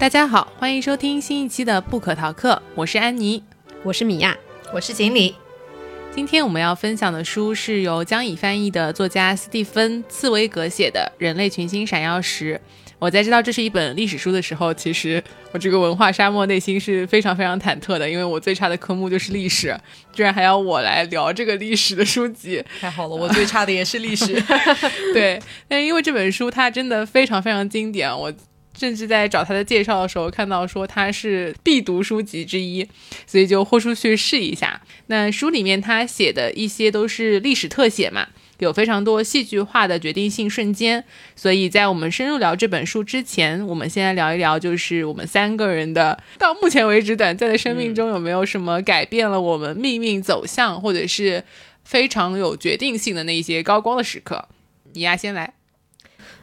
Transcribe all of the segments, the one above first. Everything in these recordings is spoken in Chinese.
大家好，欢迎收听新一期的不可逃课，我是安妮，我是米娅，我是锦鲤。今天我们要分享的书是由江乙翻译的作家斯蒂芬·茨威格写的《人类群星闪耀时》。我在知道这是一本历史书的时候，其实我这个文化沙漠内心是非常非常忐忑的，因为我最差的科目就是历史，居然还要我来聊这个历史的书籍，太好了，我最差的也是历史。对，但因为这本书它真的非常非常经典，我。甚至在找他的介绍的时候，看到说他是必读书籍之一，所以就豁出去试一下。那书里面他写的一些都是历史特写嘛，有非常多戏剧化的决定性瞬间。所以在我们深入聊这本书之前，我们先来聊一聊，就是我们三个人的到目前为止短暂的生命中有没有什么改变了我们命运走向，或者是非常有决定性的那一些高光的时刻。你呀，先来。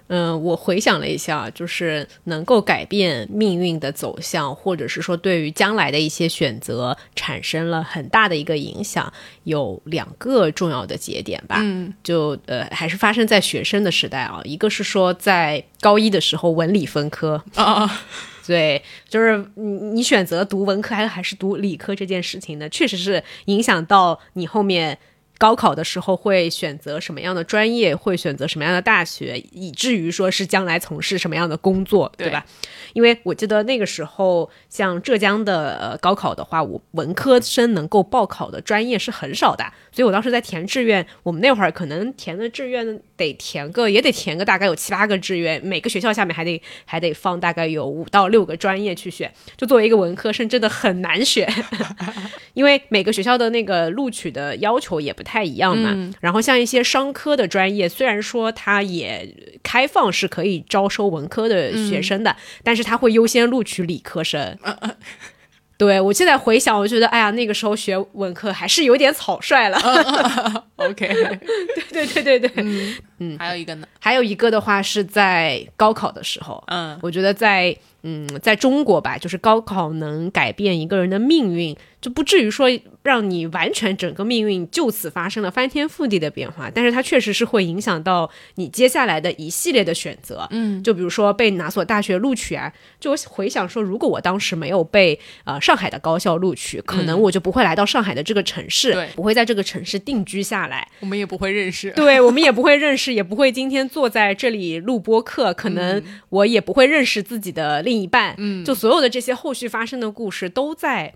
嗯，我回想了一下，就是能够改变命运的走向，或者是说对于将来的一些选择产生了很大的一个影响，有两个重要的节点吧。嗯，就呃，还是发生在学生的时代啊。一个是说在高一的时候文理分科啊，对，就是你你选择读文科还还是读理科这件事情呢，确实是影响到你后面。高考的时候会选择什么样的专业，会选择什么样的大学，以至于说是将来从事什么样的工作，对吧？因为我记得那个时候，像浙江的呃高考的话，我文科生能够报考的专业是很少的，所以我当时在填志愿，我们那会儿可能填的志愿得填个，也得填个大概有七八个志愿，每个学校下面还得还得放大概有五到六个专业去选，就作为一个文科生，真的很难选，因为每个学校的那个录取的要求也不。太一样嘛，然后像一些商科的专业，虽然说它也开放是可以招收文科的学生的，但是它会优先录取理科生。对我现在回想，我觉得哎呀，那个时候学文科还是有点草率了。OK，对对对对对，嗯，还有一个呢，还有一个的话是在高考的时候，嗯，我觉得在嗯在中国吧，就是高考能改变一个人的命运。就不至于说让你完全整个命运就此发生了翻天覆地的变化，但是它确实是会影响到你接下来的一系列的选择。嗯，就比如说被哪所大学录取啊？就回想说，如果我当时没有被呃上海的高校录取，可能我就不会来到上海的这个城市，对，不会在这个城市定居下来，我们也不会认识，对我们也不会认识，也不会今天坐在这里录播课，可能我也不会认识自己的另一半。嗯，就所有的这些后续发生的故事都在。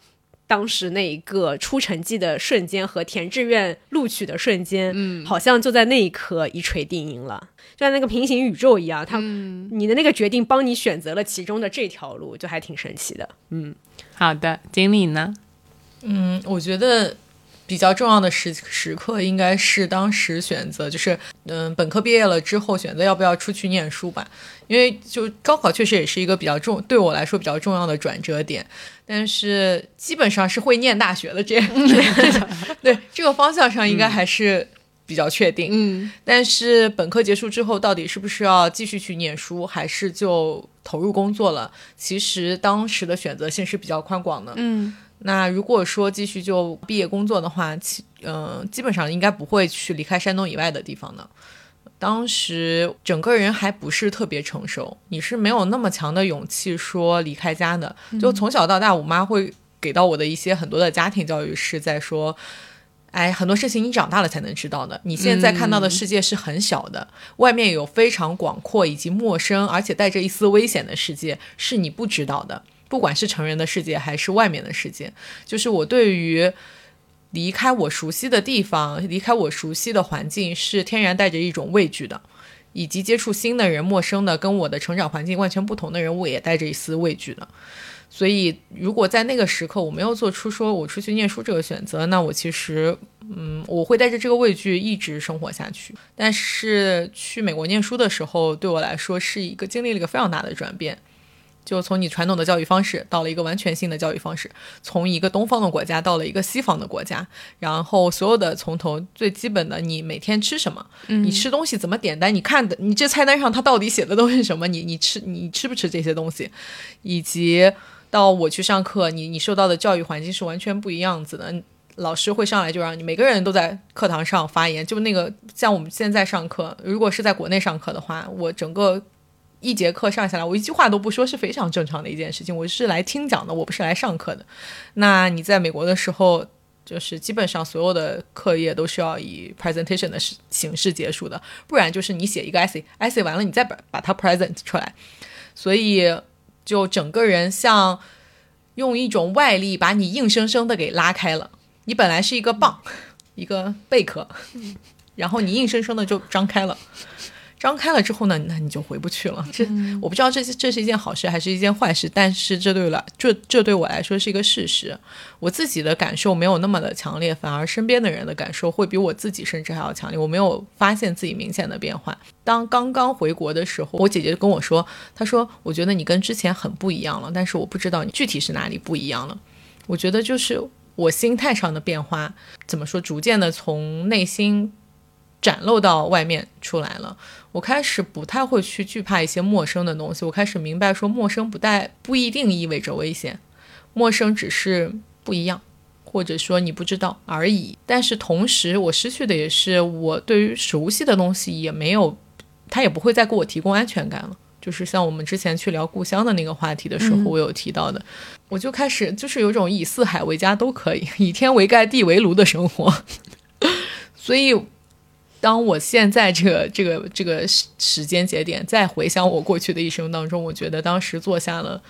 当时那一个出成绩的瞬间和填志愿录取的瞬间，嗯，好像就在那一刻一锤定音了，就像那个平行宇宙一样，他你的那个决定帮你选择了其中的这条路，就还挺神奇的。嗯，好的，经理呢？嗯，我觉得。比较重要的时时刻应该是当时选择，就是嗯，本科毕业了之后选择要不要出去念书吧。因为就高考确实也是一个比较重，对我来说比较重要的转折点。但是基本上是会念大学的这样，对这个方向上应该还是比较确定。嗯，但是本科结束之后，到底是不是要继续去念书，还是就投入工作了？其实当时的选择性是比较宽广的。嗯。那如果说继续就毕业工作的话，其嗯，基本上应该不会去离开山东以外的地方的。当时整个人还不是特别成熟，你是没有那么强的勇气说离开家的。就从小到大，我妈会给到我的一些很多的家庭教育是在说，哎，很多事情你长大了才能知道的。你现在看到的世界是很小的，外面有非常广阔以及陌生，而且带着一丝危险的世界是你不知道的。不管是成人的世界还是外面的世界，就是我对于离开我熟悉的地方、离开我熟悉的环境，是天然带着一种畏惧的；以及接触新的人、陌生的、跟我的成长环境完全不同的人，我也带着一丝畏惧的。所以，如果在那个时刻我没有做出说我出去念书这个选择，那我其实，嗯，我会带着这个畏惧一直生活下去。但是去美国念书的时候，对我来说是一个经历了一个非常大的转变。就从你传统的教育方式到了一个完全新的教育方式，从一个东方的国家到了一个西方的国家，然后所有的从头最基本的，你每天吃什么，你吃东西怎么点单，你看的你这菜单上它到底写的都是什么，你你吃你吃不吃这些东西，以及到我去上课，你你受到的教育环境是完全不一样子的，老师会上来就让你每个人都在课堂上发言，就那个像我们现在上课，如果是在国内上课的话，我整个。一节课上下来，我一句话都不说，是非常正常的一件事情。我是来听讲的，我不是来上课的。那你在美国的时候，就是基本上所有的课业都是要以 presentation 的形式结束的，不然就是你写一个 essay，essay 完了你再把把它 present 出来。所以就整个人像用一种外力把你硬生生的给拉开了。你本来是一个棒，一个贝壳，然后你硬生生的就张开了。张开了之后呢，那你就回不去了。这我不知道这这是一件好事还是一件坏事，但是这对来这这对我来说是一个事实。我自己的感受没有那么的强烈，反而身边的人的感受会比我自己甚至还要强烈。我没有发现自己明显的变化。当刚刚回国的时候，我姐姐跟我说，她说我觉得你跟之前很不一样了，但是我不知道你具体是哪里不一样了。我觉得就是我心态上的变化，怎么说，逐渐的从内心。展露到外面出来了，我开始不太会去惧怕一些陌生的东西。我开始明白，说陌生不带不一定意味着危险，陌生只是不一样，或者说你不知道而已。但是同时，我失去的也是我对于熟悉的东西也没有，它也不会再给我提供安全感了。就是像我们之前去聊故乡的那个话题的时候，我有提到的，我就开始就是有种以四海为家都可以，以天为盖地为炉的生活，所以。当我现在这个 这个这个时时间节点再回想我过去的一生当中，我觉得当时做下了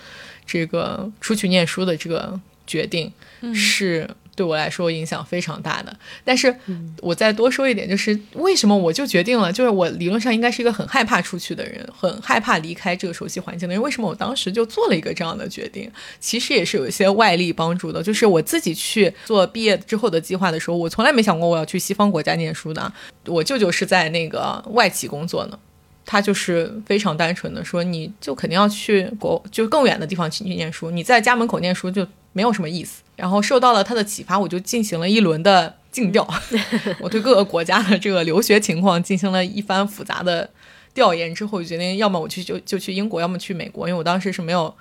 这个出去念书的这个决定是。对我来说影响非常大的，但是我再多说一点，就是为什么我就决定了，就是我理论上应该是一个很害怕出去的人，很害怕离开这个熟悉环境的人，为什么我当时就做了一个这样的决定？其实也是有一些外力帮助的，就是我自己去做毕业之后的计划的时候，我从来没想过我要去西方国家念书的。我舅舅是在那个外企工作呢，他就是非常单纯的说，你就肯定要去国，就更远的地方去念书，你在家门口念书就没有什么意思。然后受到了他的启发，我就进行了一轮的尽调。我对各个国家的这个留学情况进行了一番复杂的调研之后，决定要么我去就就去英国，要么去美国。因为我当时是没有，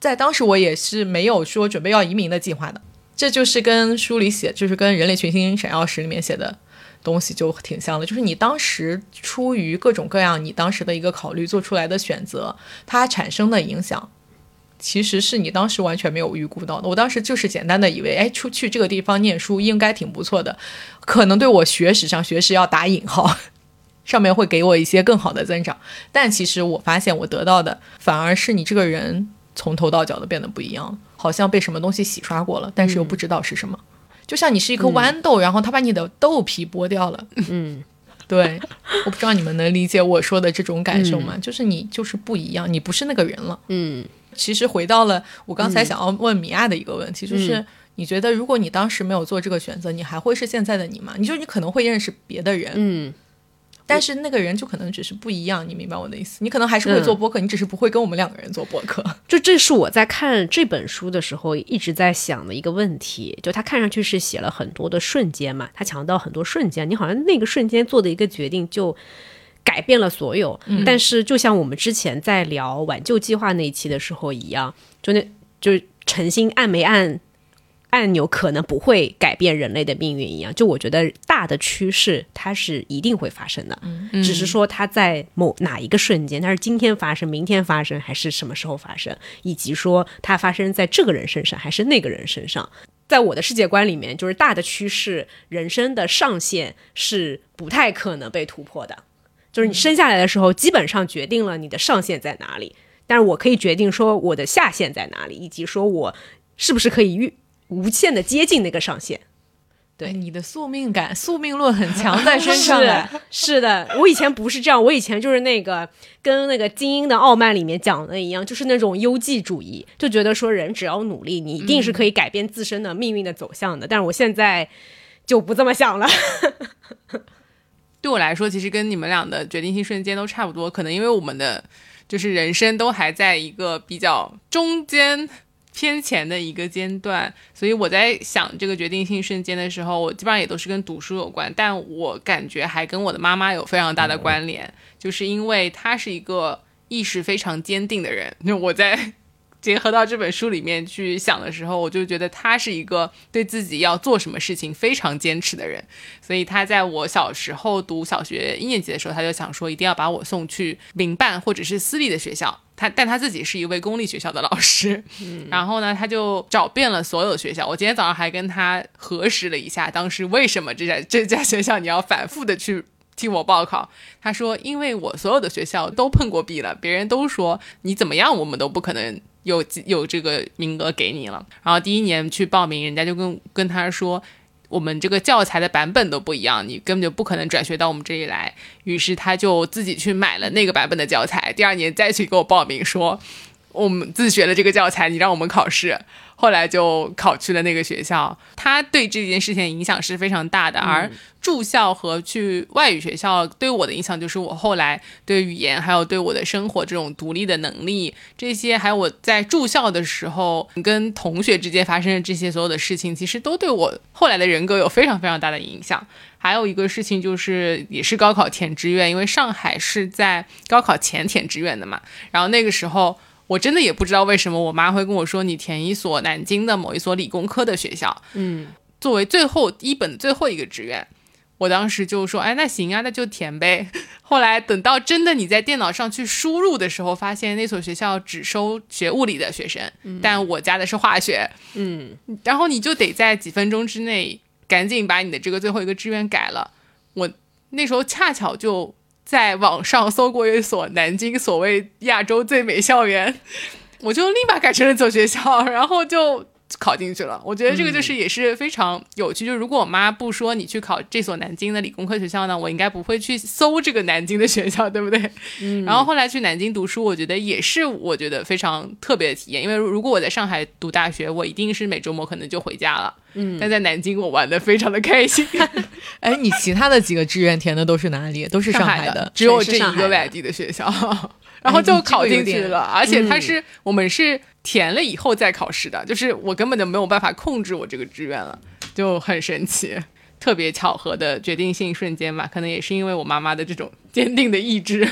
在当时我也是没有说准备要移民的计划的。这就是跟书里写，就是跟《人类群星闪耀时》里面写的东西就挺像的。就是你当时出于各种各样你当时的一个考虑做出来的选择，它产生的影响。其实是你当时完全没有预估到的。我当时就是简单的以为，哎，出去这个地方念书应该挺不错的，可能对我学识上学识要打引号，上面会给我一些更好的增长。但其实我发现我得到的反而是你这个人从头到脚的变得不一样，好像被什么东西洗刷过了，但是又不知道是什么。就像你是一颗豌豆，然后他把你的豆皮剥掉了。嗯，对，我不知道你们能理解我说的这种感受吗？就是你就是不一样，你不是那个人了。嗯。其实回到了我刚才想要问米娅的一个问题，就是你觉得如果你当时没有做这个选择，你还会是现在的你吗？你就你可能会认识别的人，嗯，但是那个人就可能只是不一样，你明白我的意思？你可能还是会做播客，你只是不会跟我们两个人做播客。就这是我在看这本书的时候一直在想的一个问题，就他看上去是写了很多的瞬间嘛，他强调很多瞬间，你好像那个瞬间做的一个决定就。改变了所有，但是就像我们之前在聊挽救计划那一期的时候一样，就那就诚心按没按按钮，可能不会改变人类的命运一样。就我觉得大的趋势它是一定会发生的，只是说它在某哪一个瞬间，它是今天发生、明天发生，还是什么时候发生，以及说它发生在这个人身上还是那个人身上。在我的世界观里面，就是大的趋势，人生的上限是不太可能被突破的。就是你生下来的时候，基本上决定了你的上限在哪里。但是我可以决定说我的下限在哪里，以及说我是不是可以预无限的接近那个上限。对，你的宿命感、宿命论很强在身 上。是是的，我以前不是这样，我以前就是那个跟那个《精英的傲慢》里面讲的一样，就是那种优绩主义，就觉得说人只要努力，你一定是可以改变自身的命运的走向的。但是我现在就不这么想了。对我来说，其实跟你们俩的决定性瞬间都差不多。可能因为我们的就是人生都还在一个比较中间偏前的一个阶段，所以我在想这个决定性瞬间的时候，我基本上也都是跟读书有关。但我感觉还跟我的妈妈有非常大的关联，就是因为她是一个意识非常坚定的人。就我在结合到这本书里面去想的时候，我就觉得他是一个对自己要做什么事情非常坚持的人。所以他在我小时候读小学一年级的时候，他就想说一定要把我送去民办或者是私立的学校。他但他自己是一位公立学校的老师，然后呢，他就找遍了所有学校。我今天早上还跟他核实了一下，当时为什么这家这家学校你要反复的去替我报考？他说，因为我所有的学校都碰过壁了，别人都说你怎么样，我们都不可能有有这个名额给你了。然后第一年去报名，人家就跟跟他说。我们这个教材的版本都不一样，你根本就不可能转学到我们这里来。于是他就自己去买了那个版本的教材，第二年再去给我报名，说我们自学的这个教材，你让我们考试。后来就考去了那个学校，他对这件事情影响是非常大的。而住校和去外语学校对我的影响，就是我后来对语言，还有对我的生活这种独立的能力，这些还有我在住校的时候跟同学之间发生的这些所有的事情，其实都对我后来的人格有非常非常大的影响。还有一个事情就是，也是高考填志愿，因为上海是在高考前填志愿的嘛，然后那个时候。我真的也不知道为什么我妈会跟我说你填一所南京的某一所理工科的学校，嗯，作为最后一本最后一个志愿，我当时就说，哎，那行啊，那就填呗。后来等到真的你在电脑上去输入的时候，发现那所学校只收学物理的学生，但我加的是化学，嗯，然后你就得在几分钟之内赶紧把你的这个最后一个志愿改了。我那时候恰巧就。在网上搜过一所南京所谓亚洲最美校园，我就立马改成了这所学校，然后就考进去了。我觉得这个就是也是非常有趣。就如果我妈不说你去考这所南京的理工科学校呢，我应该不会去搜这个南京的学校，对不对？嗯。然后后来去南京读书，我觉得也是我觉得非常特别的体验。因为如果我在上海读大学，我一定是每周末可能就回家了。嗯，但在南京我玩的非常的开心。哎，你其他的几个志愿填的都是哪里？都是上海的，只有这一个外地的学校，然后就考进去了。而且他是我们是填了以后再考试的，就是我根本就没有办法控制我这个志愿了，就很神奇，特别巧合的决定性瞬间吧。可能也是因为我妈妈的这种坚定的意志。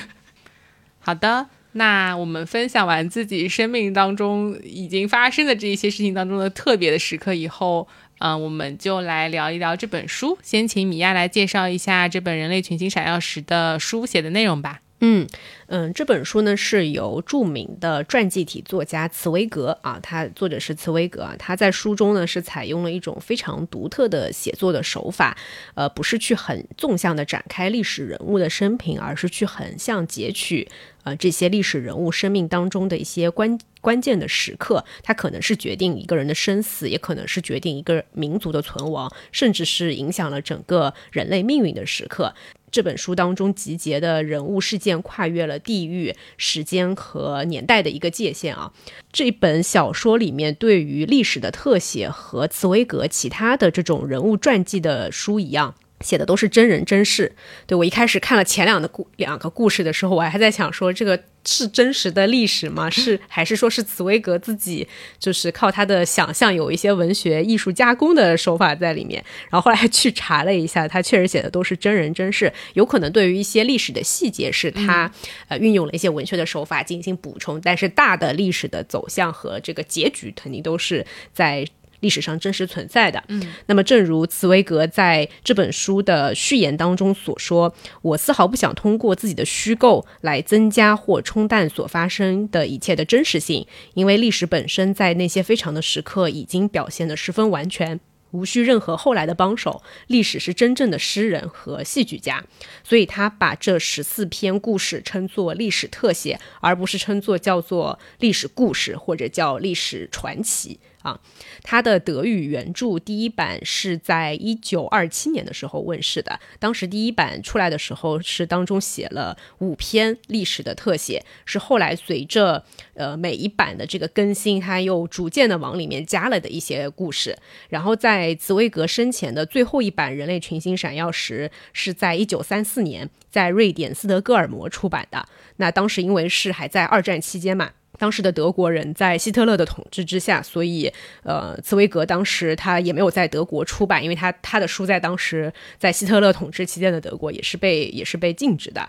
好的。那我们分享完自己生命当中已经发生的这一些事情当中的特别的时刻以后，嗯，我们就来聊一聊这本书。先请米娅来介绍一下这本《人类群星闪耀时》的书写的内容吧。嗯嗯，这本书呢是由著名的传记体作家茨威格啊，他作者是茨威格啊，他在书中呢是采用了一种非常独特的写作的手法，呃，不是去很纵向的展开历史人物的生平，而是去横向截取呃这些历史人物生命当中的一些关关键的时刻，它可能是决定一个人的生死，也可能是决定一个民族的存亡，甚至是影响了整个人类命运的时刻。这本书当中集结的人物事件跨越了地域、时间和年代的一个界限啊！这本小说里面对于历史的特写和茨威格其他的这种人物传记的书一样。写的都是真人真事，对我一开始看了前两的故两个故事的时候，我还在想说这个是真实的历史吗？是 还是说是茨威格自己就是靠他的想象有一些文学艺术加工的手法在里面？然后后来去查了一下，他确实写的都是真人真事，有可能对于一些历史的细节是他呃运用了一些文学的手法进行补充，但是大的历史的走向和这个结局肯定都是在。历史上真实存在的，嗯，那么正如茨威格在这本书的序言当中所说，我丝毫不想通过自己的虚构来增加或冲淡所发生的一切的真实性，因为历史本身在那些非常的时刻已经表现得十分完全，无需任何后来的帮手。历史是真正的诗人和戏剧家，所以他把这十四篇故事称作历史特写，而不是称作叫做历史故事或者叫历史传奇。啊，他的德语原著第一版是在一九二七年的时候问世的。当时第一版出来的时候，是当中写了五篇历史的特写，是后来随着呃每一版的这个更新，他又逐渐的往里面加了的一些故事。然后在茨威格生前的最后一版《人类群星闪耀时》，是在一九三四年在瑞典斯德哥尔摩出版的。那当时因为是还在二战期间嘛。当时的德国人在希特勒的统治之下，所以呃，茨威格当时他也没有在德国出版，因为他他的书在当时在希特勒统治期间的德国也是被也是被禁止的。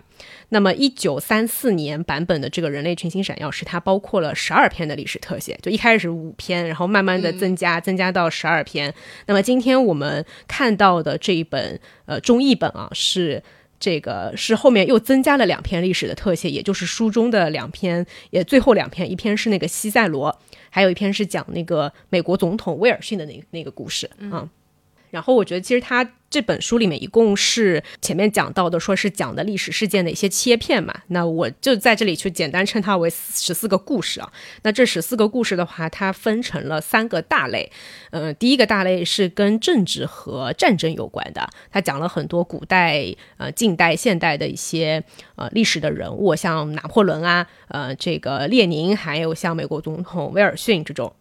那么，一九三四年版本的这个《人类群星闪耀是》，它包括了十二篇的历史特写，就一开始五篇，然后慢慢的增加，增加到十二篇。那么，今天我们看到的这一本呃中译本啊，是这个是后面又增加了两篇历史的特写，也就是书中的两篇，也最后两篇，一篇是那个西塞罗，还有一篇是讲那个美国总统威尔逊的那那个故事啊。然后我觉得，其实他这本书里面一共是前面讲到的，说是讲的历史事件的一些切片嘛。那我就在这里去简单称它为十四个故事啊。那这十四个故事的话，它分成了三个大类。嗯，第一个大类是跟政治和战争有关的，它讲了很多古代、呃近代、现代的一些呃历史的人物，像拿破仑啊，呃这个列宁，还有像美国总统威尔逊这种。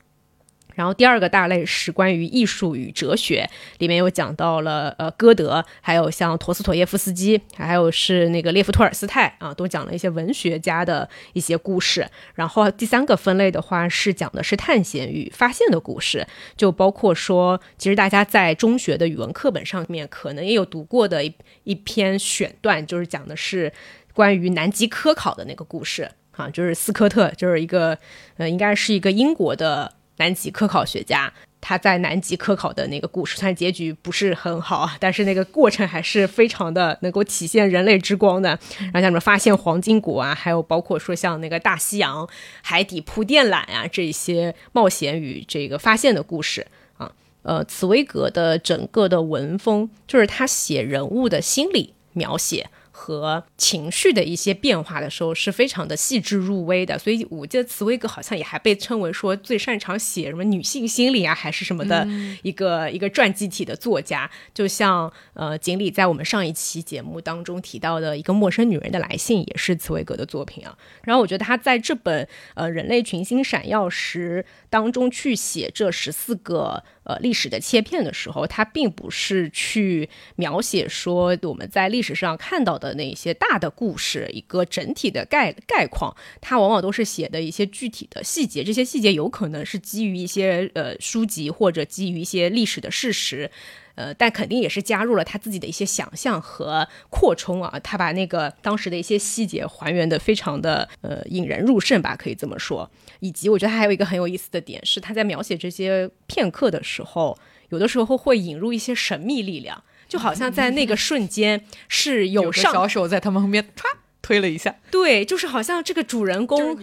然后第二个大类是关于艺术与哲学，里面有讲到了呃歌德，还有像陀思妥耶夫斯基，还有是那个列夫托尔斯泰啊，都讲了一些文学家的一些故事。然后第三个分类的话是讲的是探险与发现的故事，就包括说，其实大家在中学的语文课本上面可能也有读过的一一篇选段，就是讲的是关于南极科考的那个故事啊，就是斯科特，就是一个呃，应该是一个英国的。南极科考学家，他在南极科考的那个故事，虽然结局不是很好啊，但是那个过程还是非常的能够体现人类之光的。然后像什么发现黄金国啊，还有包括说像那个大西洋海底铺电缆啊，这些冒险与这个发现的故事啊，呃，茨威格的整个的文风就是他写人物的心理描写。和情绪的一些变化的时候是非常的细致入微的，所以我记得茨威格好像也还被称为说最擅长写什么女性心理啊，还是什么的一个一个传记体的作家。就像呃锦鲤在我们上一期节目当中提到的一个陌生女人的来信，也是茨威格的作品啊。然后我觉得他在这本呃人类群星闪耀时当中去写这十四个。呃，历史的切片的时候，它并不是去描写说我们在历史上看到的那些大的故事一个整体的概概况，它往往都是写的一些具体的细节。这些细节有可能是基于一些呃书籍或者基于一些历史的事实。呃，但肯定也是加入了他自己的一些想象和扩充啊，他把那个当时的一些细节还原的非常的呃引人入胜吧，可以这么说。以及我觉得他还有一个很有意思的点是，他在描写这些片刻的时候，有的时候会引入一些神秘力量，就好像在那个瞬间是有上小手在他们后面唰推了一下，对，就是好像这个主人公。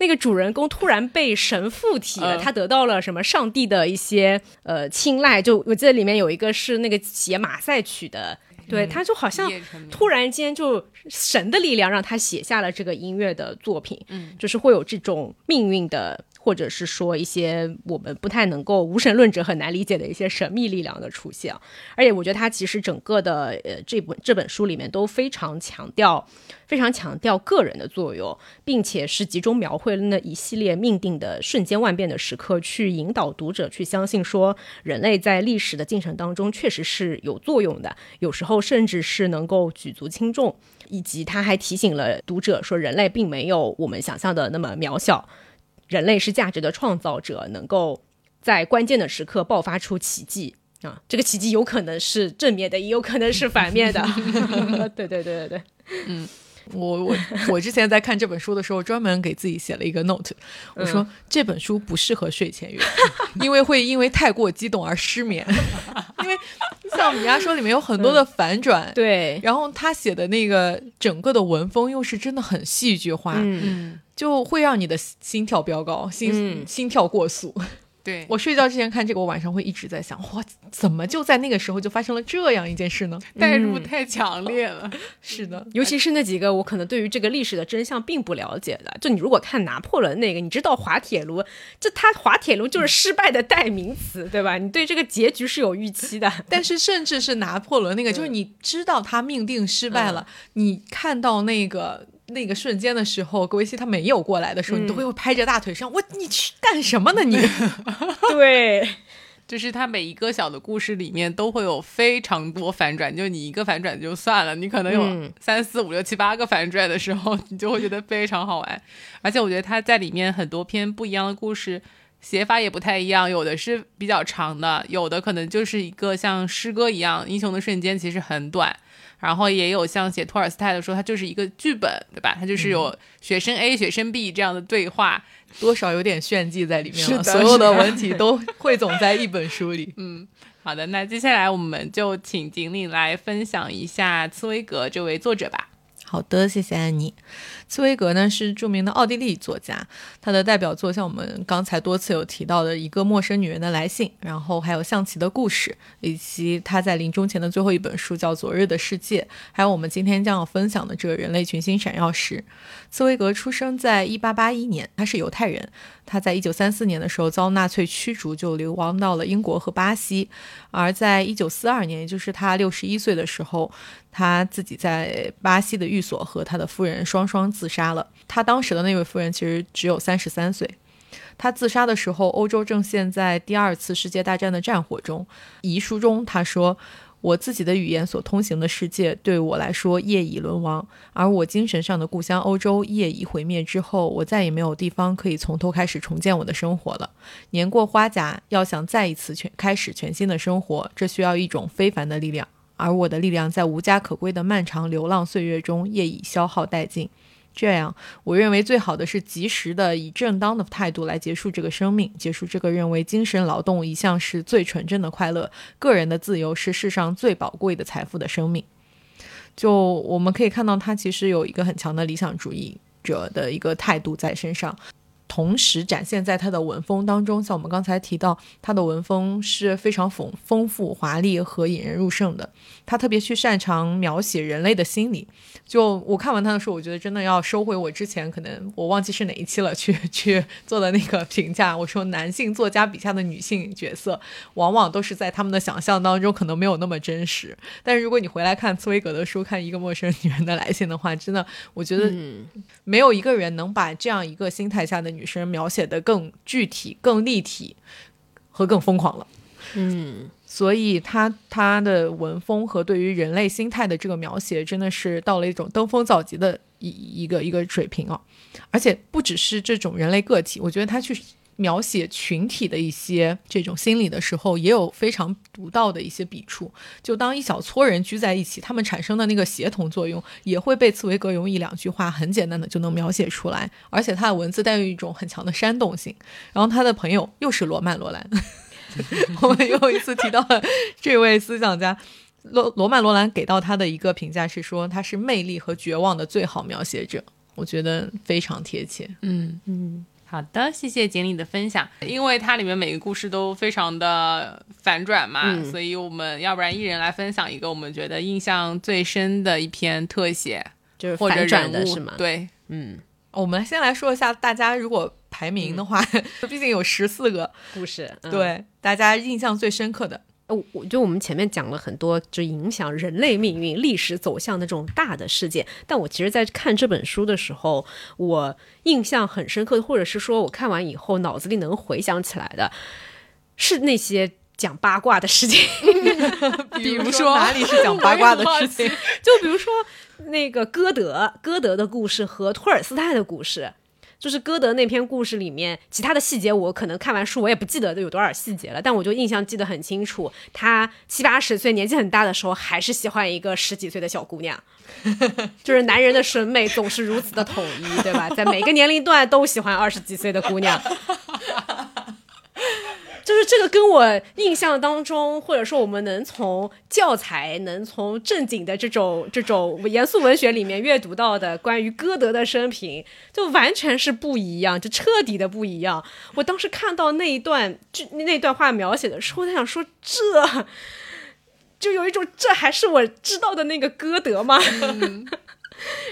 那个主人公突然被神附体了，他得到了什么上帝的一些呃青睐？就我记得里面有一个是那个写马赛曲的，对，他就好像突然间就神的力量让他写下了这个音乐的作品，嗯，就是会有这种命运的。或者是说一些我们不太能够无神论者很难理解的一些神秘力量的出现，而且我觉得他其实整个的呃这本这本书里面都非常强调，非常强调个人的作用，并且是集中描绘了那一系列命定的瞬间万变的时刻，去引导读者去相信说人类在历史的进程当中确实是有作用的，有时候甚至是能够举足轻重，以及他还提醒了读者说人类并没有我们想象的那么渺小。人类是价值的创造者，能够在关键的时刻爆发出奇迹啊！这个奇迹有可能是正面的，也有可能是反面的。对对对对对，嗯，我我我之前在看这本书的时候，专门给自己写了一个 note，我说这本书不适合睡前阅，因为会因为太过激动而失眠。因为像米娅说里面有很多的反转，对，然后他写的那个整个的文风又是真的很戏剧化，嗯。就会让你的心跳飙高，心心跳过速。对 我睡觉之前看这个，我晚上会一直在想，哇，怎么就在那个时候就发生了这样一件事呢？代入太强烈了。是的，尤其是那几个我可能对于这个历史的真相并不了解的。就你如果看拿破仑那个，你知道滑铁卢，这他滑铁卢就是失败的代名词，对吧？你对这个结局是有预期的。但是甚至是拿破仑那个，就是你知道他命定失败了，你看到那个。那个瞬间的时候，格维西他没有过来的时候，你都会拍着大腿上，我你去干什么呢？你 对 就是他每一个小的故事里面都会有非常多反转，就你一个反转就算了，你可能有嗯三四五六七八个反转的时候，你就会觉得非常好玩。而且我觉得他在里面很多篇不一样的故事。写法也不太一样，有的是比较长的，有的可能就是一个像诗歌一样，英雄的瞬间其实很短，然后也有像写托尔斯泰的说，它就是一个剧本，对吧？它就是有学生 A、学生 B 这样的对话，多少有点炫技在里面了，所有的文体都汇总在一本书里。嗯好的，那接下来我们就请锦鲤来分享一下茨威格这位作者吧。好的，谢谢安妮。茨威格呢是著名的奥地利作家，他的代表作像我们刚才多次有提到的《一个陌生女人的来信》，然后还有象棋的故事，以及他在临终前的最后一本书叫《昨日的世界》，还有我们今天将要分享的这个人类群星闪耀时。茨威格出生在1881年，他是犹太人。他在1934年的时候遭纳粹驱逐，就流亡到了英国和巴西。而在1942年，也就是他61岁的时候，他自己在巴西的寓所和他的夫人双双自杀了。他当时的那位夫人其实只有33岁。他自杀的时候，欧洲正陷在第二次世界大战的战火中。遗书中他说：“我自己的语言所通行的世界对我来说业已沦亡，而我精神上的故乡欧洲业已毁灭之后，我再也没有地方可以从头开始重建我的生活了。年过花甲，要想再一次全开始全新的生活，这需要一种非凡的力量，而我的力量在无家可归的漫长流浪岁月中业已消耗殆尽。这样，我认为最好的是及时的以正当的态度来结束这个生命，结束这个认为精神劳动一向是最纯正的快乐，个人的自由是世上最宝贵的财富的生命。就我们可以看到，他其实有一个很强的理想主义者的一个态度在身上。同时展现在他的文风当中，像我们刚才提到，他的文风是非常丰丰富、华丽和引人入胜的。他特别去擅长描写人类的心理。就我看完他的书，我觉得真的要收回我之前可能我忘记是哪一期了，去去做的那个评价。我说男性作家笔下的女性角色，往往都是在他们的想象当中可能没有那么真实。但是如果你回来看茨威格的书，看一个陌生女人的来信的话，真的，我觉得没有一个人能把这样一个心态下的女生描写的更具体、更立体和更疯狂了。嗯，所以他他的文风和对于人类心态的这个描写，真的是到了一种登峰造极的一一个一个水平啊！而且不只是这种人类个体，我觉得他去描写群体的一些这种心理的时候，也有非常独到的一些笔触。就当一小撮人聚在一起，他们产生的那个协同作用，也会被茨威格用一两句话很简单的就能描写出来。而且他的文字带有一种很强的煽动性。然后他的朋友又是罗曼·罗兰。我们又一次提到了这位思想家罗罗曼·罗兰给到他的一个评价是说他是魅力和绝望的最好描写者，我觉得非常贴切。嗯嗯，好的，谢谢锦鲤的分享。因为它里面每个故事都非常的反转嘛，嗯所以我们要不然一人来分享一个我们觉得印象最深的一篇特写就是或者反转人物的是吗？，对，嗯，我们先来说一下，大家如果排名的话，毕竟有十四个，故事，嗯对大家印象最深刻的。呃，我就我们前面讲了很多，就影响人类命运、历史走向的这种大的事件。但我其实，在看这本书的时候，我印象很深刻，或者是说我看完以后脑子里能回想起来的，是那些讲八卦的事情。比如说哪里是讲八卦的事情？就比如说那个歌德，歌德的故事和托尔斯泰的故事。就是歌德那篇故事里面，其他的细节我可能看完书我也不记得有多少细节了，但我就印象记得很清楚。他七八十岁，年纪很大的时候，还是喜欢一个十几岁的小姑娘。就是男人的审美总是如此的统一，对吧？在每个年龄段都喜欢二十几岁的姑娘。就是这个跟我印象当中，或者说我们能从教材、能从正经的这种这种严肃文学里面阅读到的关于歌德的生平，就完全是不一样，就彻底的不一样。我当时看到那一段就那段话描写的时候，我在想说这。就有一种，这还是我知道的那个歌德吗？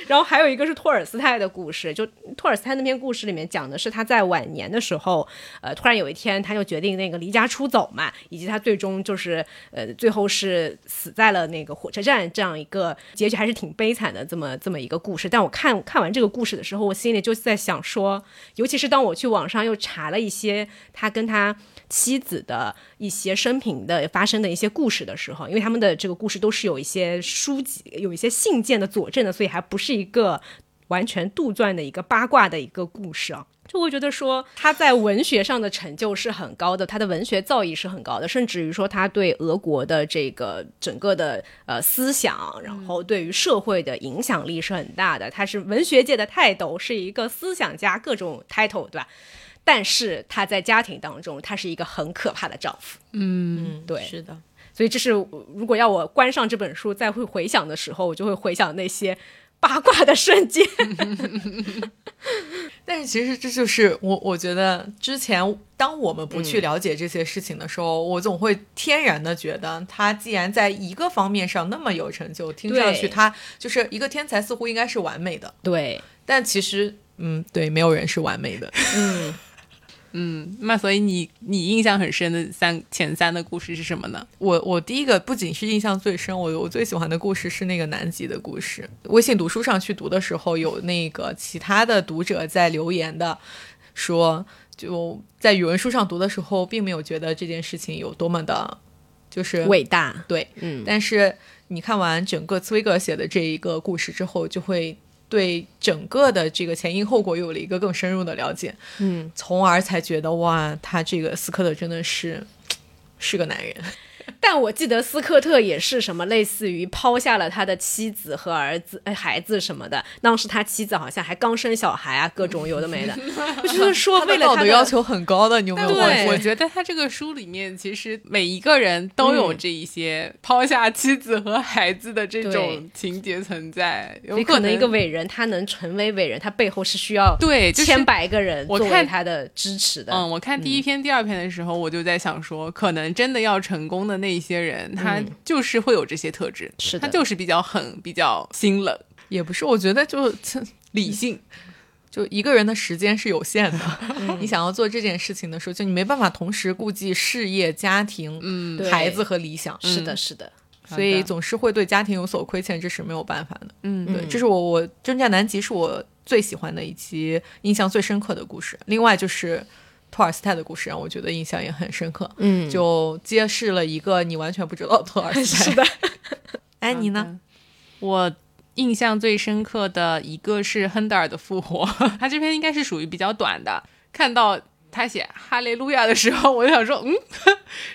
然后还有一个是托尔斯泰的故事，就托尔斯泰那篇故事里面讲的是他在晚年的时候，呃，突然有一天他就决定那个离家出走嘛，以及他最终就是呃最后是死在了那个火车站这样一个结局还是挺悲惨的这么这么一个故事。但我看看完这个故事的时候，我心里就在想说，尤其是当我去网上又查了一些他跟他妻子的一些生平的发生的一些故事的时候，因为他们的这个故事都是有一些书籍、有一些信件的佐证的，所以还不是一个完全杜撰的一个八卦的一个故事啊。就会觉得说他在文学上的成就是很高的，他的文学造诣是很高的，甚至于说他对俄国的这个整个的呃思想，然后对于社会的影响力是很大的。他是文学界的泰斗，是一个思想家，各种 title 对吧？但是他在家庭当中，他是一个很可怕的丈夫。嗯，对是的。所以这是如果要我关上这本书再会回想的时候，我就会回想那些八卦的瞬间。但是其实这就是我，我觉得之前当我们不去了解这些事情的时候，我总会天然的觉得他既然在一个方面上那么有成就，听上去他就是一个天才，似乎应该是完美的。对，但其实，嗯，对，没有人是完美的。嗯，嗯，那所以你你印象很深的三前三的故事是什么呢？我我第一个不仅是印象最深，我我最喜欢的故事是那个南极的故事。微信读书上去读的时候，有那个其他的读者在留言的说，就在语文书上读的时候，并没有觉得这件事情有多么的，就是伟大。对，嗯，但是你看完整个茨威格写的这一个故事之后，就会对整个的这个前因后果有了一个更深入的了解，嗯，从而才觉得哇，他这个斯科特真的是 是个男人。但我记得斯科特也是什么类似于抛下了他的妻子和儿子、哎孩子什么的。当时他妻子好像还刚生小孩啊，各种有的没的。我就是说，他为了他的的道德要求很高的，你有没有对发现？我觉得他这个书里面，其实每一个人都有这一些抛下妻子和孩子的这种情节存在，有可能一个伟人，他能成为伟人，他背后是需要对千百个人作为我看他的支持的。嗯，我看第一篇、第二篇的时候，我就在想说，可能真的要成功的那一些人，他就是会有这些特质，嗯是的他就是比较狠，比较心冷、也不是，我觉得就理性。就一个人的时间是有限的，嗯你想要做这件事情的时候，就你没办法同时顾及事业、家庭、嗯孩子和理想，是的，是的，所以总是会对家庭有所亏欠，这是没有办法的。嗯对，这是我我征战南极是我最喜欢的一期，印象最深刻的故事。另外就是托尔斯泰的故事，让我觉得印象也很深刻，嗯，就揭示了一个你完全不知道托尔斯泰。是的，哎，你呢？我印象最深刻的一个是亨德尔的复活，他这篇应该是属于比较短的。看到他写哈利路亚的时候，我就想说，嗯，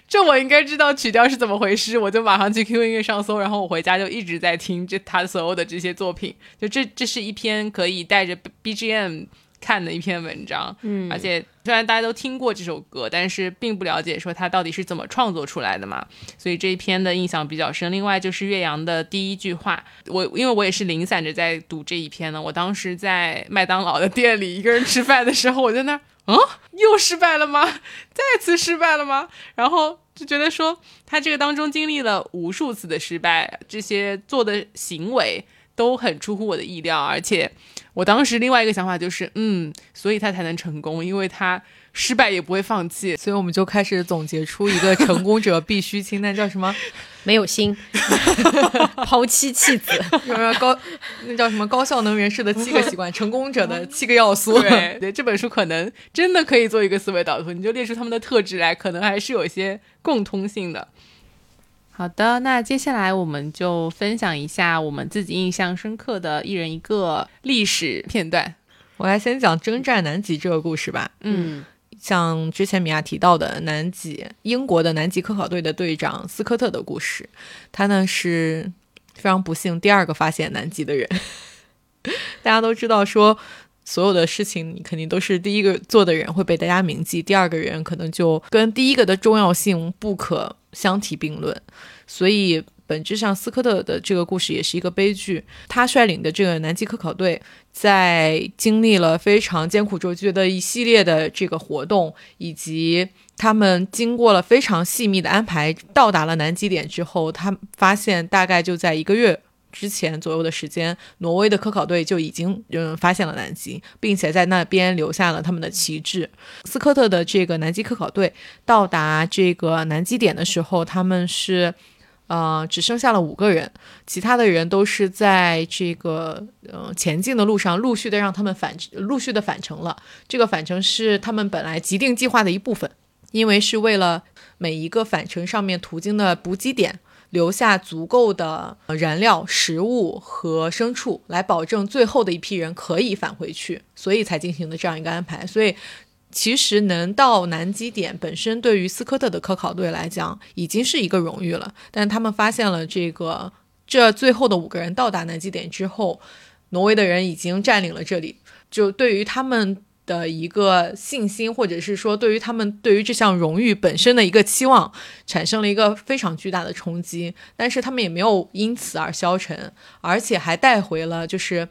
这我应该知道曲调是怎么回事，我就马上去 QQ 音乐上搜，然后我回家就一直在听这他所有的这些作品。就这这是一篇可以带着 BGM 看的一篇文章，嗯，而且虽然大家都听过这首歌，但是并不了解说它到底是怎么创作出来的嘛，所以这一篇的印象比较深。另外就是岳阳的第一句话，我因为我也是零散着在读这一篇呢，我当时在麦当劳的店里一个人吃饭的时候，我在那儿，嗯，又失败了吗？再次失败了吗？然后就觉得说他这个当中经历了无数次的失败，这些做的行为都很出乎我的意料，而且我当时另外一个想法就是，嗯，所以他才能成功，因为他失败也不会放弃。所以我们就开始总结出一个成功者必须清单，叫什么？没有心，抛妻弃子，有没有高？那叫什么？高效能人士的七个习惯，成功者的七个要素。对对，这本书可能真的可以做一个思维导图，你就列出他们的特质来，可能还是有一些共通性的。好的，那接下来我们就分享一下我们自己印象深刻的一人一个历史片段。我来先讲征战南极这个故事吧。嗯像之前米娅提到的南极，英国的南极科考队的队长斯科特的故事，他呢是非常不幸第二个发现南极的人。大家都知道说，所有的事情你肯定都是第一个做的人会被大家铭记，第二个人可能就跟第一个的重要性不可相提并论。所以本质上，斯科特的这个故事也是一个悲剧。他率领的这个南极科考队，在经历了非常艰苦卓绝的一系列的这个活动，以及他们经过了非常细密的安排，到达了南极点之后，他发现大概就在一个月之前左右的时间，挪威的科考队就已经嗯发现了南极，并且在那边留下了他们的旗帜。斯科特的这个南极科考队到达这个南极点的时候，他们是。呃，只剩下了五个人，其他的人都是在这个呃前进的路上，陆续的让他们返，陆续的返程了。这个返程是他们本来既定计划的一部分，因为是为了每一个返程上面途经的补给点留下足够的燃料、食物和牲畜，来保证最后的一批人可以返回去，所以才进行的这样一个安排。所以。其实能到南极点本身，对于斯科特的科考队来讲，已经是一个荣誉了。但他们发现了这个，这最后的五个人到达南极点之后，挪威的人已经占领了这里，就对于他们的一个信心，或者是说对于他们对于这项荣誉本身的一个期望，产生了一个非常巨大的冲击。但是他们也没有因此而消沉，而且还带回了就是。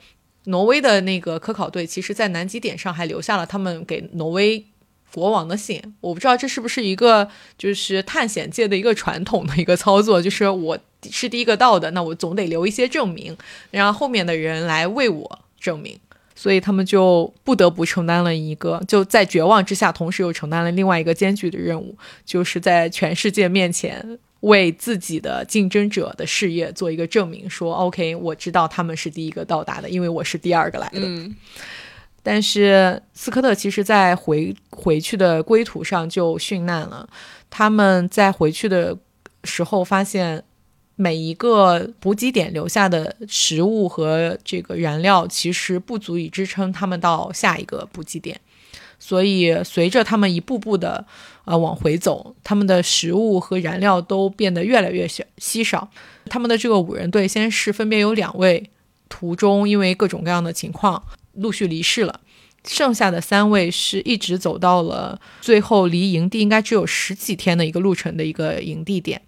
挪威的那个科考队，其实，在南极点上还留下了他们给挪威国王的信。我不知道这是不是一个就是探险界的一个传统的一个操作，就是我是第一个到的，那我总得留一些证明，让后面的人来为我证明。所以他们就不得不承担了一个，就在绝望之下，同时又承担了另外一个艰巨的任务，就是在全世界面前。为自己的竞争者的事业做一个证明，说 OK，我知道他们是第一个到达的，因为我是第二个来的。嗯，但是斯科特其实在回回去的归途上就殉难了。他们在回去的时候发现，每一个补给点留下的食物和这个燃料其实不足以支撑他们到下一个补给点。所以，随着他们一步步的，呃，往回走，他们的食物和燃料都变得越来越小稀少。他们的这个五人队，先是分别有两位途中因为各种各样的情况陆续离世了，剩下的三位是一直走到了最后离营地应该只有十几天的一个路程的一个营地点，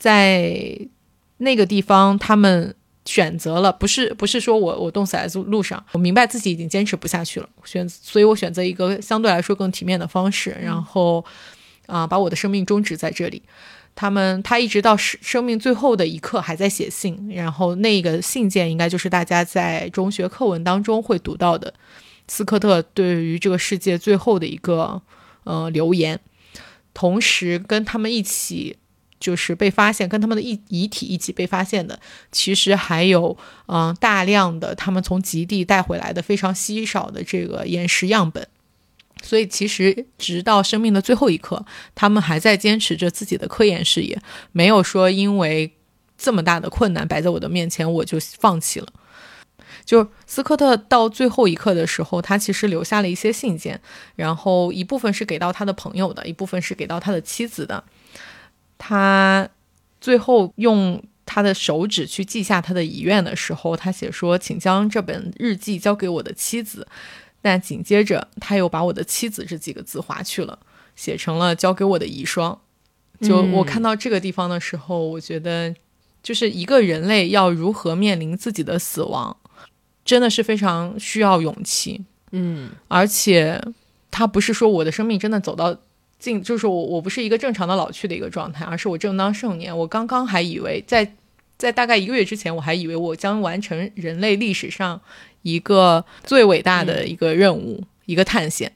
在那个地方，他们。选择了不是不是说我我冻死在路路上，我明白自己已经坚持不下去了，选所以我选择一个相对来说更体面的方式，然后啊把我的生命终止在这里。他们他一直到生生命最后的一刻还在写信，然后那个信件应该就是大家在中学课文当中会读到的斯科特对于这个世界最后的一个呃留言，同时跟他们一起。就是被发现，跟他们的遗遗体一起被发现的，其实还有嗯大量的他们从极地带回来的非常稀少的这个岩石样本，所以其实直到生命的最后一刻，他们还在坚持着自己的科研事业，没有说因为这么大的困难摆在我的面前我就放弃了。就斯科特到最后一刻的时候，他其实留下了一些信件，然后一部分是给到他的朋友的，一部分是给到他的妻子的。他最后用他的手指去记下他的遗愿的时候，他写说：“请将这本日记交给我的妻子。”但紧接着他又把我的妻子这几个字划去了，写成了交给我的遗孀。就我看到这个地方的时候，我觉得就是一个人类要如何面临自己的死亡，真的是非常需要勇气。嗯，而且他不是说我的生命真的走到。进就是我，我不是一个正常的老去的一个状态，而是我正当盛年。我刚刚还以为在在大概一个月之前，我还以为我将完成人类历史上一个最伟大的一个任务，一个探险。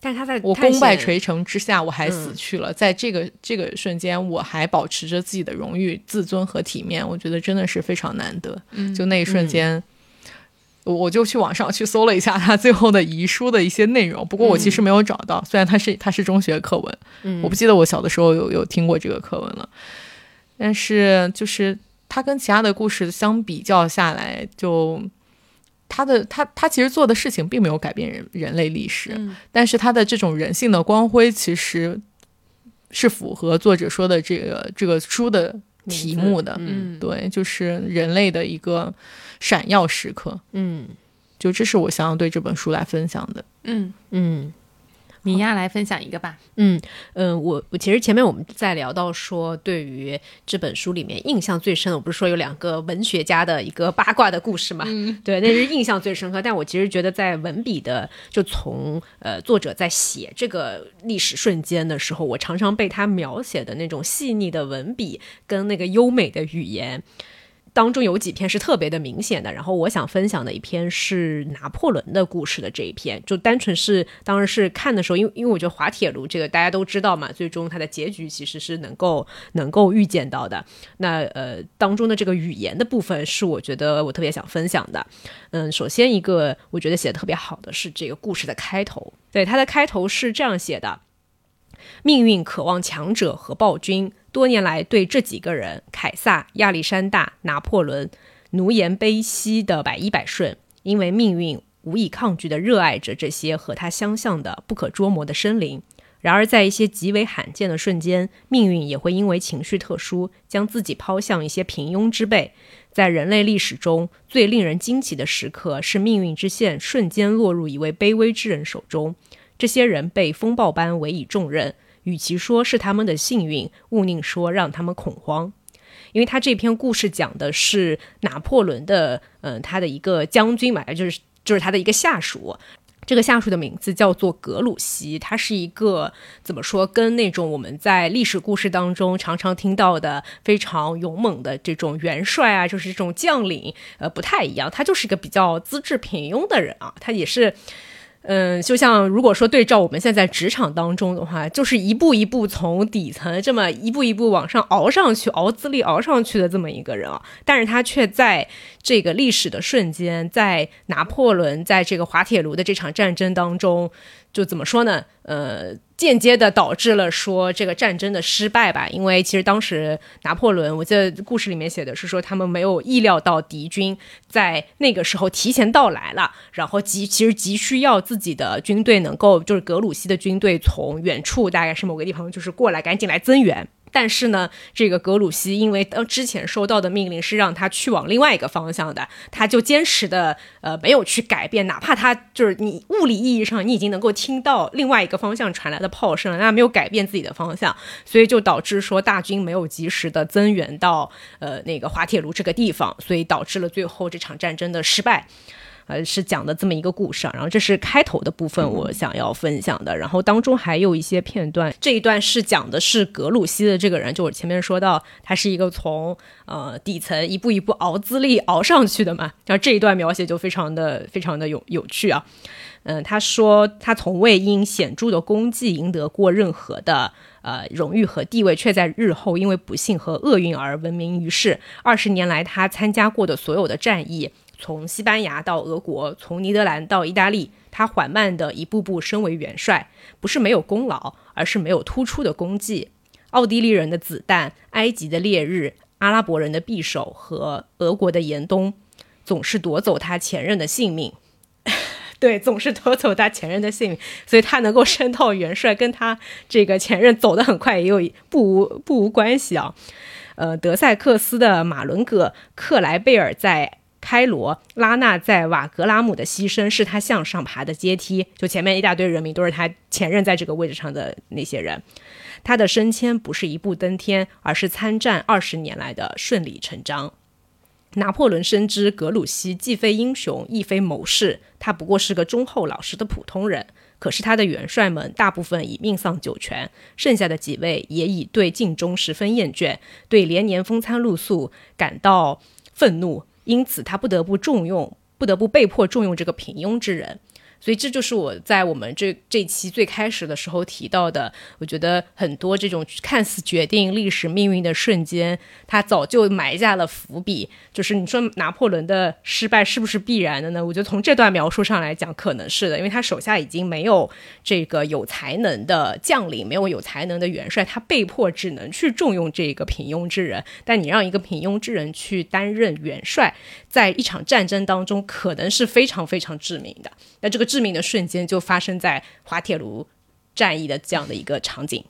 但他在我功败垂成之下，我还死去了。在这个这个瞬间，我还保持着自己的荣誉、自尊和体面，我觉得真的是非常难得。就那一瞬间。我我就去网上去搜了一下他最后的遗书的一些内容，不过我其实没有找到。虽然他是他是中学课文，我不记得我小的时候有有听过这个课文了。但是就是他跟其他的故事相比较下来，就他的他他其实做的事情并没有改变人人类历史，但是他的这种人性的光辉其实是符合作者说的这个这个书的题目的。嗯，对，就是人类的一个。闪耀时刻，嗯，就这是我想要对这本书来分享的，嗯。嗯，米娅来分享一个吧，嗯嗯，我我其实前面我们在聊到说，对于这本书里面印象最深的，我不是说有两个文学家的一个八卦的故事嘛，对，那是印象最深刻。但我其实觉得在文笔的，就从呃作者在写这个历史瞬间的时候，我常常被他描写的那种细腻的文笔跟那个优美的语言。当中有几篇是特别的明显的，然后我想分享的一篇是拿破仑的故事的这一篇，就单纯是当然是看的时候，因为因为我觉得滑铁卢这个大家都知道嘛，最终它的结局其实是能够能够预见到的。那呃当中的这个语言的部分是我觉得我特别想分享的。嗯，首先一个我觉得写的特别好的是这个故事的开头，对它的开头是这样写的：命运渴望强者和暴君。多年来，对这几个人——凯撒、亚历山大、拿破仑——奴颜卑膝的百依百顺，因为命运无以抗拒地热爱着这些和他相像的不可捉摸的生灵。然而，在一些极为罕见的瞬间，命运也会因为情绪特殊，将自己抛向一些平庸之辈。在人类历史中最令人惊奇的时刻，是命运之线瞬间落入一位卑微之人手中。这些人被风暴般委以重任。与其说是他们的幸运，勿宁说让他们恐慌，因为他这篇故事讲的是拿破仑的，嗯，他的一个将军嘛，就是就是他的一个下属，这个下属的名字叫做格鲁希，他是一个怎么说，跟那种我们在历史故事当中常常听到的非常勇猛的这种元帅啊，就是这种将领，呃，不太一样，他就是一个比较资质平庸的人啊，他也是。嗯，就像如果说对照我们现在职场当中的话，就是一步一步从底层这么一步一步往上熬上去，熬资历熬上去的这么一个人啊，但是他却在这个历史的瞬间，在拿破仑在这个滑铁卢的这场战争当中。就怎么说呢？呃，间接的导致了说这个战争的失败吧。因为其实当时拿破仑，我记得故事里面写的是说他们没有意料到敌军在那个时候提前到来了，然后急其实急需要自己的军队能够就是格鲁希的军队从远处大概是某个地方就是过来赶紧来增援。但是呢，这个格鲁希因为当之前收到的命令是让他去往另外一个方向的，他就坚持的呃没有去改变，哪怕他就是你物理意义上你已经能够听到另外一个方向传来的炮声，那没有改变自己的方向，所以就导致说大军没有及时的增援到呃那个滑铁卢这个地方，所以导致了最后这场战争的失败。呃，是讲的这么一个故事啊，然后这是开头的部分，我想要分享的。然后当中还有一些片段，这一段是讲的是格鲁希的这个人，就我前面说到，他是一个从呃底层一步一步熬资历熬上去的嘛。然后这一段描写就非常的非常的有有趣啊。嗯，他说他从未因显著的功绩赢得过任何的呃荣誉和地位，却在日后因为不幸和厄运而闻名于世。二十年来，他参加过的所有的战役。从西班牙到俄国，从尼德兰到意大利，他缓慢地一步步升为元帅，不是没有功劳，而是没有突出的功绩。奥地利人的子弹、埃及的烈日、阿拉伯人的匕首和俄国的严冬，总是夺走他前任的性命。对，总是夺走他前任的性命，所以他能够升到元帅，跟他这个前任走得很快也有不无不无关系啊。呃，德塞克斯的马伦格克莱贝尔在。开罗拉纳在瓦格拉姆的牺牲是他向上爬的阶梯，就前面一大堆人名都是他前任在这个位置上的那些人。他的升迁不是一步登天，而是参战二十年来的顺理成章。拿破仑深知格鲁希既非英雄，亦非谋士，他不过是个忠厚老实的普通人。可是他的元帅们大部分已命丧九泉，剩下的几位也已对尽忠十分厌倦，对连年风餐露宿感到愤怒。因此，他不得不重用，不得不被迫重用这个平庸之人。所以这就是我在我们这这期最开始的时候提到的。我觉得很多这种看似决定历史命运的瞬间，他早就埋下了伏笔。就是你说拿破仑的失败是不是必然的呢？我觉得从这段描述上来讲，可能是的，因为他手下已经没有这个有才能的将领，没有有才能的元帅，他被迫只能去重用这个平庸之人。但你让一个平庸之人去担任元帅，在一场战争当中，可能是非常非常致命的。那这个致命的瞬间就发生在滑铁卢战役的这样的一个场景，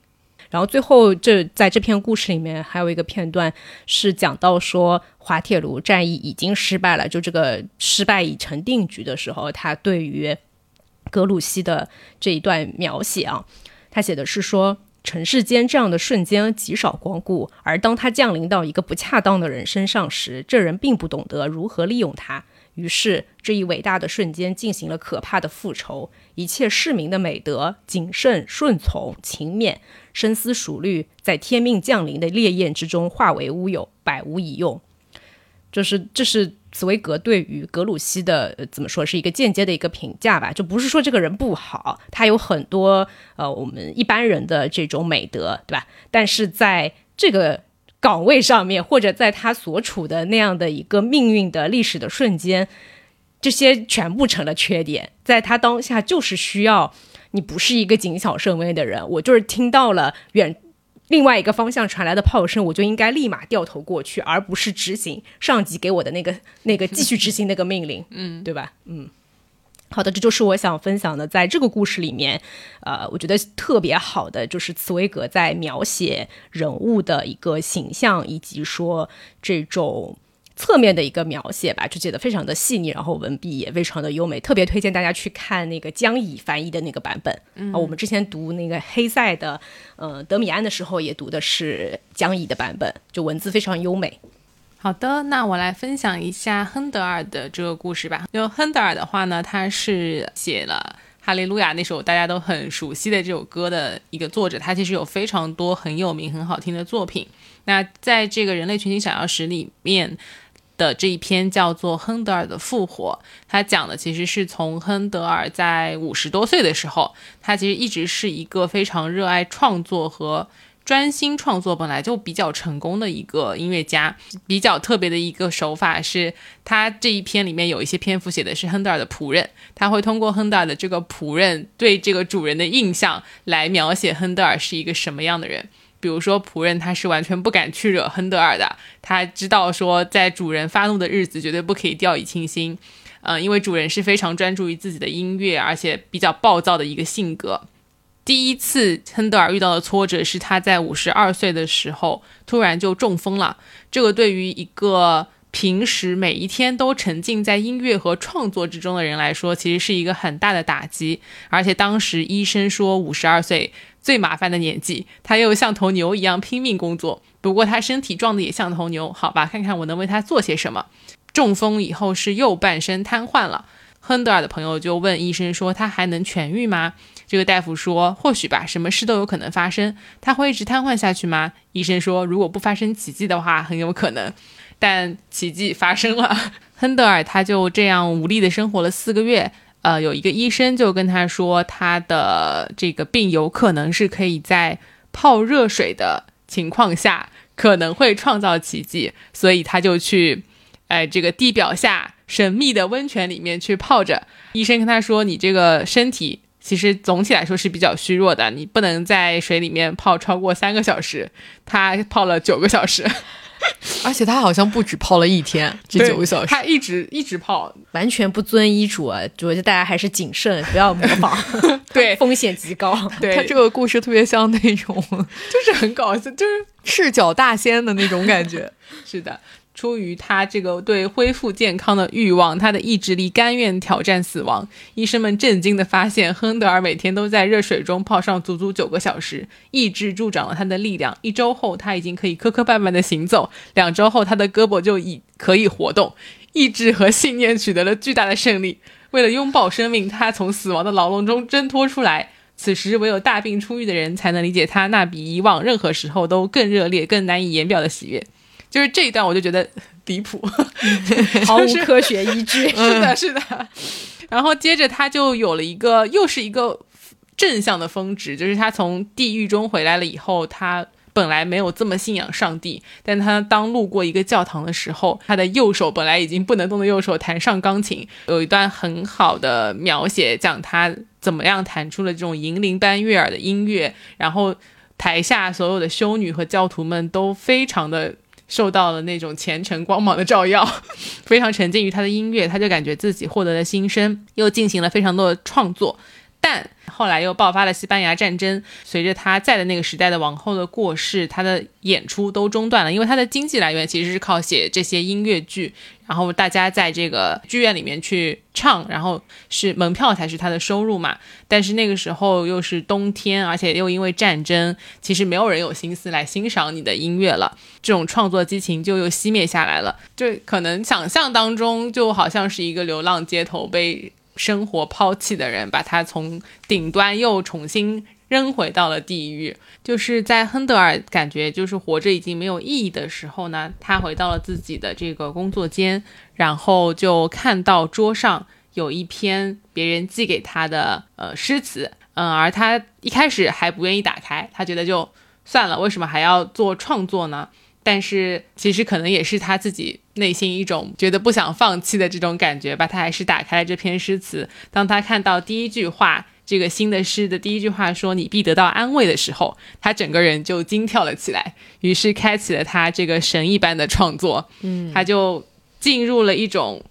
然后最后这在这篇故事里面还有一个片段是讲到说滑铁卢战役已经失败了，就这个失败已成定局的时候，他对于格鲁希的这一段描写啊，他写的是说，尘世间这样的瞬间极少光顾，而当他降临到一个不恰当的人身上时，这人并不懂得如何利用他。于是，这一伟大的瞬间进行了可怕的复仇。一切市民的美德、谨慎、顺从、勤勉、深思熟虑，在天命降临的烈焰之中化为乌有，百无一用。就是这是茨威格对于格鲁希的、怎么说是一个间接的一个评价吧，就不是说这个人不好，他有很多呃我们一般人的这种美德，对吧？但是在这个岗位上面，或者在他所处的那样的一个命运的历史的瞬间，这些全部成了缺点，在他当下就是需要你不是一个谨小慎微的人，我就是听到了远。另外一个方向传来的炮声，我就应该立马掉头过去，而不是执行上级给我的那个那个继续执行那个命令，嗯，对吧？嗯，好的，这就是我想分享的，在这个故事里面，呃，我觉得特别好的就是茨威格在描写人物的一个形象，以及说这种。侧面的一个描写吧，就写的非常的细腻，然后文笔也非常的优美，特别推荐大家去看那个江乙翻译的那个版本。嗯，我们之前读那个黑塞的，呃，德米安的时候也读的是江乙的版本，就文字非常优美。好的，那我来分享一下亨德尔的这个故事吧。就亨德尔的话呢，他是写了《哈利路亚》那首大家都很熟悉的这首歌的一个作者，他其实有非常多很有名、很好听的作品。那在这个《人类群星闪耀时》里面。的这一篇叫做《亨德尔的复活》，他讲的其实是从亨德尔在五十多岁的时候，他其实一直是一个非常热爱创作和专心创作，本来就比较成功的一个音乐家。比较特别的一个手法是，他这一篇里面有一些篇幅写的是亨德尔的仆人，他会通过亨德尔的这个仆人对这个主人的印象来描写亨德尔是一个什么样的人。比如说，仆人他是完全不敢去惹亨德尔的，他知道说在主人发怒的日子绝对不可以掉以轻心，嗯，因为主人是非常专注于自己的音乐，而且比较暴躁的一个性格。第一次亨德尔遇到的挫折是他在五十二岁的时候突然就中风了，这个对于一个平时每一天都沉浸在音乐和创作之中的人来说，其实是一个很大的打击。而且当时医生说五十二岁。最麻烦的年纪，他又像头牛一样拼命工作。不过他身体壮的也像头牛，好吧，看看我能为他做些什么。中风以后是右半身瘫痪了。亨德尔的朋友就问医生说：“他还能痊愈吗？”这个大夫说：“或许吧，什么事都有可能发生。他会一直瘫痪下去吗？”医生说：“如果不发生奇迹的话，很有可能。”但奇迹发生了，亨德尔他就这样无力的生活了四个月。呃，有一个医生就跟他说，他的这个病有可能是可以在泡热水的情况下可能会创造奇迹，所以他就去，哎，这个地表下神秘的温泉里面去泡着。医生跟他说，你这个身体其实总体来说是比较虚弱的，你不能在水里面泡超过三个小时。他泡了九个小时。而且他好像不止泡了一天，这九个小时，他一直一直泡，完全不遵医嘱啊！我觉得大家还是谨慎，不要模仿，对，风险极高。对他这个故事特别像那种，就是很搞笑，就是赤脚大仙的那种感觉。是的。出于他这个对恢复健康的欲望，他的意志力甘愿挑战死亡。医生们震惊地发现，亨德尔每天都在热水中泡上足足九个小时，意志助长了他的力量。一周后，他已经可以磕磕绊绊地行走；两周后，他的胳膊就已可以活动。意志和信念取得了巨大的胜利。为了拥抱生命，他从死亡的牢笼中挣脱出来。此时，唯有大病初愈的人才能理解他那比以往任何时候都更热烈、更难以言表的喜悦。就是这一段，我就觉得离谱，毫无科学依据。是的，是的。然后接着他就有了一个，又是一个正向的峰值，就是他从地狱中回来了以后，他本来没有这么信仰上帝，但他当路过一个教堂的时候，他的右手本来已经不能动的右手弹上钢琴，有一段很好的描写，讲他怎么样弹出了这种银铃般悦耳的音乐，然后台下所有的修女和教徒们都非常的。受到了那种虔诚光芒的照耀，非常沉浸于他的音乐，他就感觉自己获得了新生，又进行了非常多的创作。但后来又爆发了西班牙战争，随着他在的那个时代的王后的过世，他的演出都中断了，因为他的经济来源其实是靠写这些音乐剧，然后大家在这个剧院里面去唱，然后是门票才是他的收入嘛。但是那个时候又是冬天，而且又因为战争，其实没有人有心思来欣赏你的音乐了，这种创作激情就又熄灭下来了。就可能想象当中，就好像是一个流浪街头被。生活抛弃的人，把他从顶端又重新扔回到了地狱。就是在亨德尔感觉就是活着已经没有意义的时候呢，他回到了自己的这个工作间，然后就看到桌上有一篇别人寄给他的呃诗词，嗯，而他一开始还不愿意打开，他觉得就算了，为什么还要做创作呢？但是其实可能也是他自己内心一种觉得不想放弃的这种感觉吧，他还是打开了这篇诗词。当他看到第一句话，这个新的诗的第一句话说“你必得到安慰”的时候，他整个人就惊跳了起来，于是开启了他这个神一般的创作。嗯，他就进入了一种。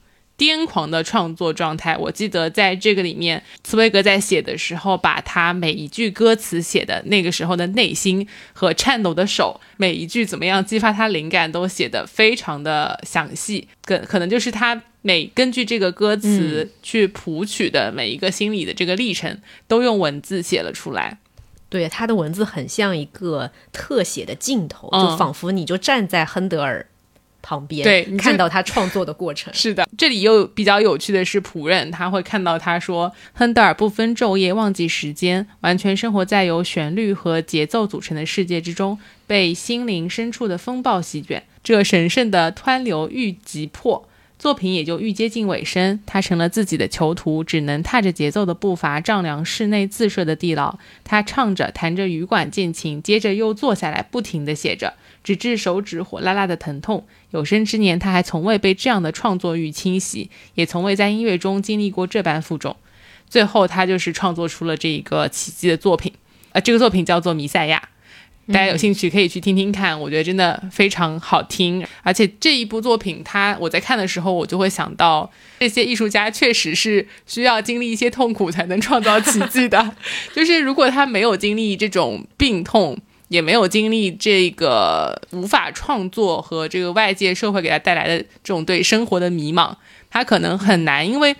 癫狂的创作状态。我记得在这个里面，茨威格在写的时候，把他每一句歌词写的那个时候的内心和颤抖的手，每一句怎么样激发他灵感，都写得非常的详细。可可能就是他每根据这个歌词去谱曲的每一个心理的这个历程，都用文字写了出来。对，他的文字很像一个特写的镜头，就仿佛你就站在亨德尔。旁边对，看到他创作的过程是的。这里又比较有趣的是，仆人他会看到他说，亨德尔不分昼夜，忘记时间，完全生活在由旋律和节奏组成的世界之中，被心灵深处的风暴席卷。这神圣的湍流欲急迫，作品也就愈接近尾声。他成了自己的囚徒，只能踏着节奏的步伐丈量室内自设的地牢。他唱着，弹着羽管键琴，接着又坐下来，不停地写着。直至手指火辣辣的疼痛。有生之年，他还从未被这样的创作欲侵袭，也从未在音乐中经历过这般负重。最后，他就是创作出了这一个奇迹的作品。呃，这个作品叫做《弥赛亚》，大家有兴趣可以去听听看。我觉得真的非常好听。而且这一部作品，他我在看的时候，我就会想到，这些艺术家确实是需要经历一些痛苦才能创造奇迹的。就是如果他没有经历这种病痛，也没有经历这个无法创作和这个外界社会给他带来的这种对生活的迷茫，他可能很难。因为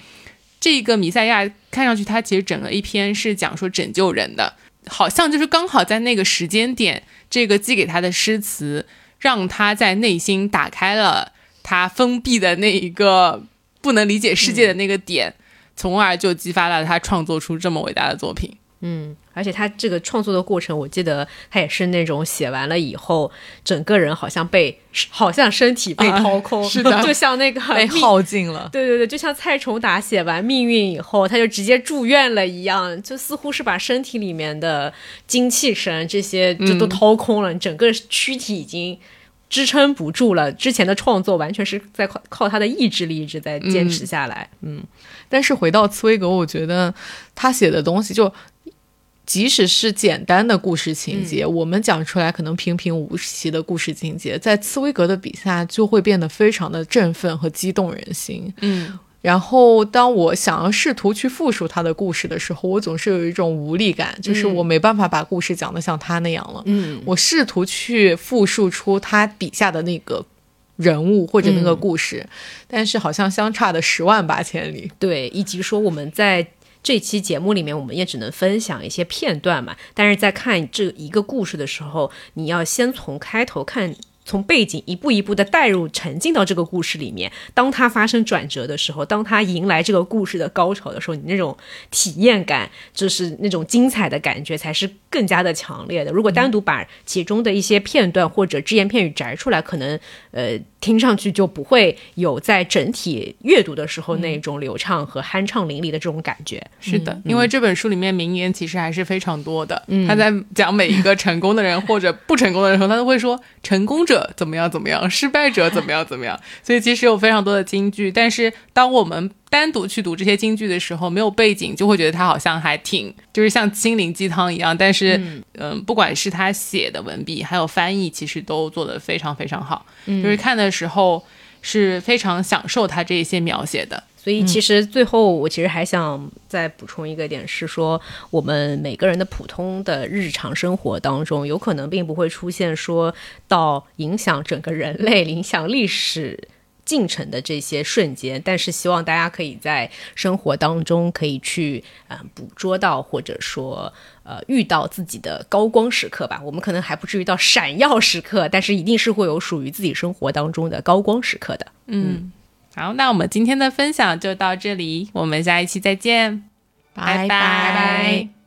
这个弥赛亚看上去，他其实整个一篇是讲说拯救人的，好像就是刚好在那个时间点，这个寄给他的诗词，让他在内心打开了他封闭的那一个不能理解世界的那个点，从而就激发了他创作出这么伟大的作品。嗯，而且他这个创作的过程，我记得他也是那种写完了以后，整个人好像被，好像身体被掏空，是的，就像那个 被耗尽了。对对对，就像蔡崇达写完《命运》以后，他就直接住院了一样，就似乎是把身体里面的精气神这些就都掏空了，整个躯体已经支撑不住了。之前的创作完全是在靠靠他的意志力一直在坚持下来。嗯，但是回到茨威格，我觉得他写的东西就。即使是简单的故事情节，我们讲出来可能平平无奇的故事情节，在茨威格的笔下就会变得非常的振奋和激动人心。嗯，然后当我想要试图去复述他的故事的时候，我总是有一种无力感，就是我没办法把故事讲得像他那样了。嗯，我试图去复述出他笔下的那个人物或者那个故事，但是好像相差的十万八千里。对，以及说我们在。这期节目里面，我们也只能分享一些片段嘛。但是在看这一个故事的时候，你要先从开头看。从背景一步一步的带入沉浸到这个故事里面，当它发生转折的时候，当它迎来这个故事的高潮的时候，你那种体验感，就是那种精彩的感觉，才是更加的强烈的。如果单独把其中的一些片段或者只言片语摘出来，可能呃听上去就不会有在整体阅读的时候那种流畅和酣畅淋漓的这种感觉。是的，因为这本书里面名言其实还是非常多的。他在讲每一个成功的人或者不成功的人时候，他都会说成功者。者怎么样怎么样，失败者怎么样怎么样，所以其实有非常多的金句。但是当我们单独去读这些金句的时候，没有背景，就会觉得他好像还挺就是像心灵鸡汤一样。但是，嗯，不管是他写的文笔，还有翻译，其实都做得非常非常好。嗯就是看的时候是非常享受他这一些描写的。所以，其实最后我其实还想再补充一个点，是说我们每个人的普通的日常生活当中，有可能并不会出现说到影响整个人类、影响历史进程的这些瞬间，但是希望大家可以在生活当中可以去嗯捕捉到，或者说呃遇到自己的高光时刻吧。我们可能还不至于到闪耀时刻，但是一定是会有属于自己生活当中的高光时刻的。嗯。好，那我们今天的分享就到这里，我们下一期再见，拜拜。